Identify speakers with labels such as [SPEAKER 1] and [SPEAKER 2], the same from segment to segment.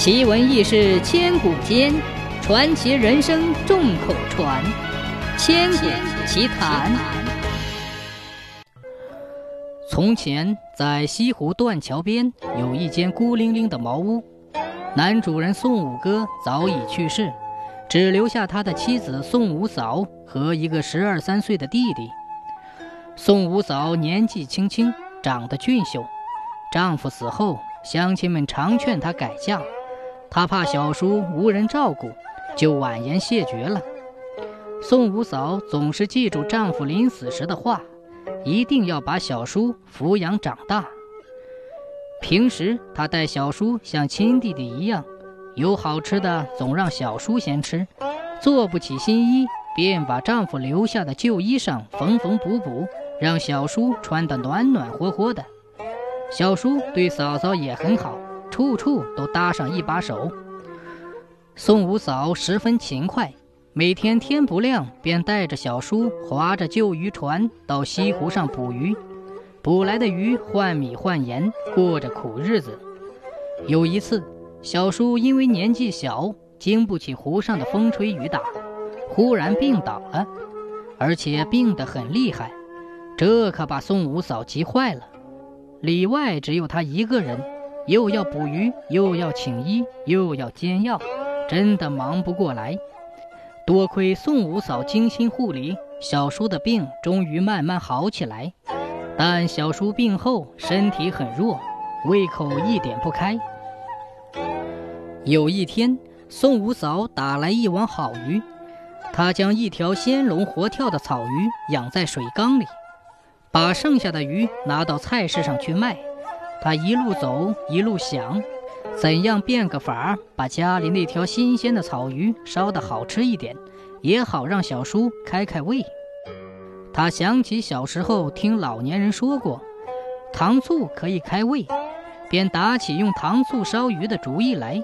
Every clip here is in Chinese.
[SPEAKER 1] 奇闻异事千古间，传奇人生众口传。千古奇谈。从前，在西湖断桥边有一间孤零零的茅屋，男主人宋五哥早已去世，只留下他的妻子宋五嫂和一个十二三岁的弟弟。宋五嫂年纪轻轻，长得俊秀，丈夫死后，乡亲们常劝她改嫁。她怕小叔无人照顾，就婉言谢绝了。宋五嫂总是记住丈夫临死时的话，一定要把小叔抚养长大。平时她待小叔像亲弟弟一样，有好吃的总让小叔先吃，做不起新衣便把丈夫留下的旧衣裳缝缝补补，让小叔穿得暖暖和和的。小叔对嫂嫂也很好。处处都搭上一把手。宋五嫂十分勤快，每天天不亮便带着小叔划着旧渔船到西湖上捕鱼，捕来的鱼换米换盐，过着苦日子。有一次，小叔因为年纪小，经不起湖上的风吹雨打，忽然病倒了，而且病得很厉害，这可把宋五嫂急坏了。里外只有她一个人。又要捕鱼，又要请医，又要煎药，真的忙不过来。多亏宋五嫂精心护理，小叔的病终于慢慢好起来。但小叔病后身体很弱，胃口一点不开。有一天，宋五嫂打来一网好鱼，她将一条鲜龙活跳的草鱼养在水缸里，把剩下的鱼拿到菜市上去卖。他一路走一路想，怎样变个法儿把家里那条新鲜的草鱼烧得好吃一点，也好让小叔开开胃。他想起小时候听老年人说过，糖醋可以开胃，便打起用糖醋烧鱼的主意来。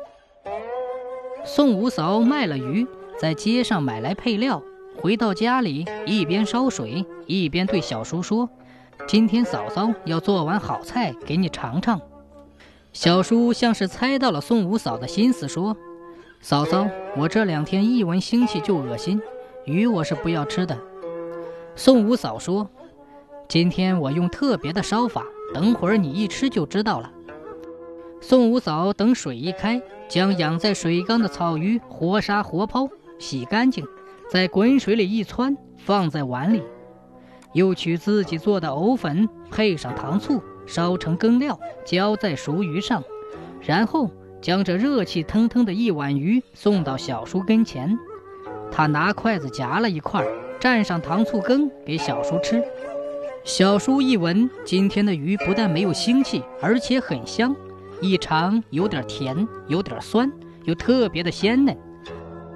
[SPEAKER 1] 宋五嫂卖了鱼，在街上买来配料，回到家里一边烧水一边对小叔说。今天嫂嫂要做碗好菜给你尝尝。小叔像是猜到了宋五嫂的心思，说：“嫂嫂，我这两天一闻腥气就恶心，鱼我是不要吃的。”宋五嫂说：“今天我用特别的烧法，等会儿你一吃就知道了。”宋五嫂等水一开，将养在水缸的草鱼活杀活抛，洗干净，在滚水里一汆，放在碗里。又取自己做的藕粉，配上糖醋，烧成羹料，浇在熟鱼上，然后将这热气腾腾的一碗鱼送到小叔跟前。他拿筷子夹了一块，蘸上糖醋羹给小叔吃。小叔一闻，今天的鱼不但没有腥气，而且很香，一尝有点甜，有点酸，又特别的鲜嫩。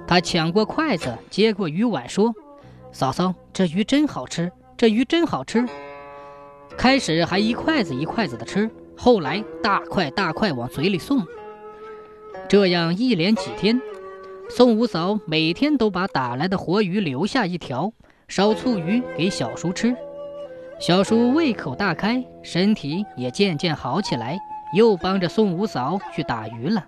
[SPEAKER 1] 他抢过筷子，接过鱼碗，说：“嫂嫂，这鱼真好吃。”这鱼真好吃，开始还一筷子一筷子的吃，后来大块大块往嘴里送。这样一连几天，宋五嫂每天都把打来的活鱼留下一条，烧醋鱼给小叔吃。小叔胃口大开，身体也渐渐好起来，又帮着宋五嫂去打鱼了。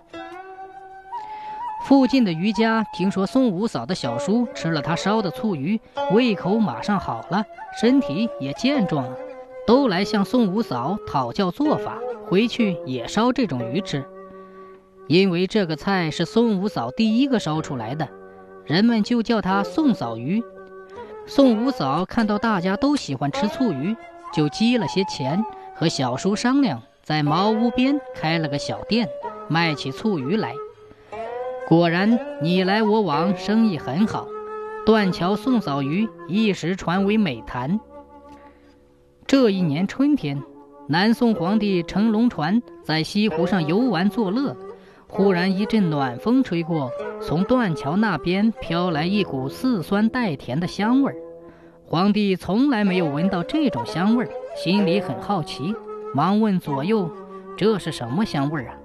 [SPEAKER 1] 附近的渔家听说宋五嫂的小叔吃了他烧的醋鱼，胃口马上好了，身体也健壮了，都来向宋五嫂讨教做法，回去也烧这种鱼吃。因为这个菜是宋五嫂第一个烧出来的，人们就叫它宋嫂鱼。宋五嫂看到大家都喜欢吃醋鱼，就积了些钱，和小叔商量，在茅屋边开了个小店，卖起醋鱼来。果然，你来我往，生意很好。断桥宋嫂鱼一时传为美谈。这一年春天，南宋皇帝乘龙船在西湖上游玩作乐，忽然一阵暖风吹过，从断桥那边飘来一股似酸带甜的香味儿。皇帝从来没有闻到这种香味儿，心里很好奇，忙问左右：“这是什么香味儿啊？”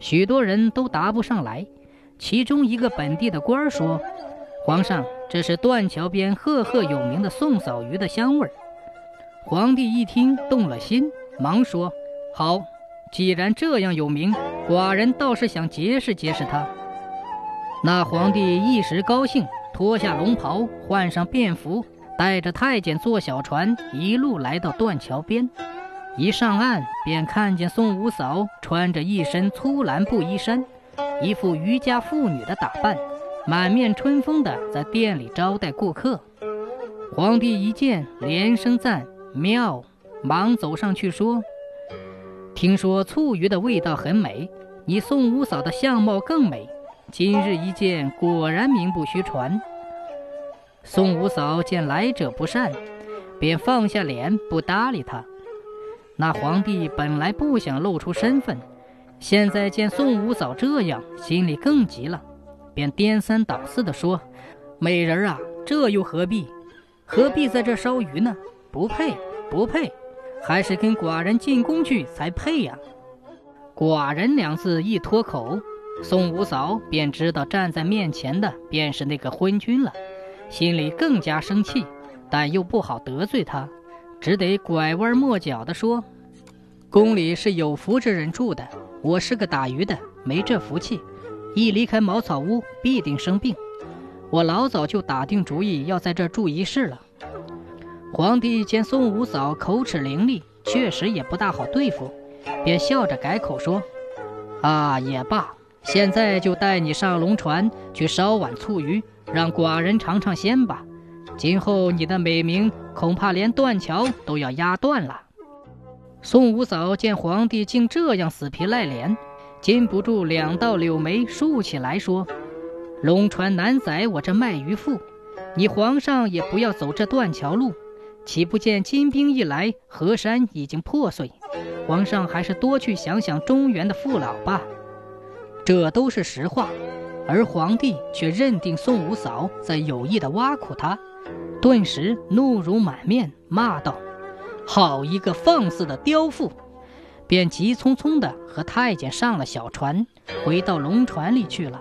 [SPEAKER 1] 许多人都答不上来。其中一个本地的官儿说：“皇上，这是断桥边赫赫有名的宋嫂鱼的香味儿。”皇帝一听，动了心，忙说：“好，既然这样有名，寡人倒是想结识结识他。那皇帝一时高兴，脱下龙袍，换上便服，带着太监坐小船，一路来到断桥边。一上岸，便看见宋五嫂穿着一身粗蓝布衣衫，一副渔家妇女的打扮，满面春风的在店里招待顾客。皇帝一见，连声赞妙，忙走上去说：“听说醋鱼的味道很美，你宋五嫂的相貌更美，今日一见，果然名不虚传。”宋五嫂见来者不善，便放下脸不搭理他。那皇帝本来不想露出身份，现在见宋五嫂这样，心里更急了，便颠三倒四地说：“美人啊，这又何必？何必在这烧鱼呢？不配，不配，还是跟寡人进宫去才配呀！”“寡人”两字一脱口，宋五嫂便知道站在面前的便是那个昏君了，心里更加生气，但又不好得罪他。只得拐弯抹角地说：“宫里是有福之人住的，我是个打鱼的，没这福气。一离开茅草屋，必定生病。我老早就打定主意要在这住一世了。”皇帝见宋五嫂口齿伶俐，确实也不大好对付，便笑着改口说：“啊，也罢，现在就带你上龙船去烧碗醋鱼，让寡人尝尝鲜吧。”今后你的美名恐怕连断桥都要压断了。宋五嫂见皇帝竟这样死皮赖脸，禁不住两道柳眉竖起来说：“龙船难载我这卖鱼妇，你皇上也不要走这断桥路。岂不见金兵一来，河山已经破碎？皇上还是多去想想中原的父老吧。”这都是实话，而皇帝却认定宋五嫂在有意的挖苦他。顿时怒容满面，骂道：“好一个放肆的刁妇！”便急匆匆地和太监上了小船，回到龙船里去了。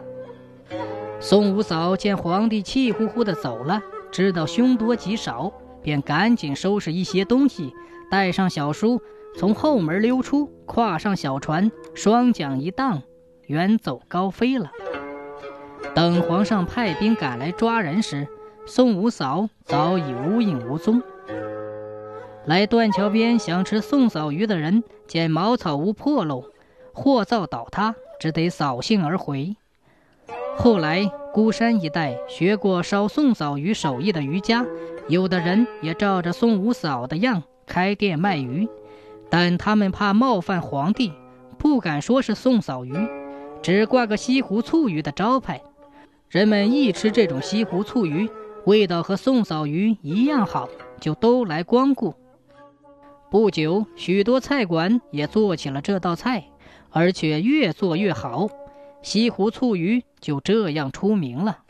[SPEAKER 1] 宋五嫂见皇帝气呼呼地走了，知道凶多吉少，便赶紧收拾一些东西，带上小叔，从后门溜出，跨上小船，双桨一荡，远走高飞了。等皇上派兵赶来抓人时，宋五嫂早已无影无踪。来断桥边想吃宋嫂鱼的人，见茅草屋破漏，货造倒塌，只得扫兴而回。后来孤山一带学过烧宋嫂鱼手艺的渔家，有的人也照着宋五嫂的样开店卖鱼，但他们怕冒犯皇帝，不敢说是宋嫂鱼，只挂个西湖醋鱼的招牌。人们一吃这种西湖醋鱼。味道和宋嫂鱼一样好，就都来光顾。不久，许多菜馆也做起了这道菜，而且越做越好，西湖醋鱼就这样出名了。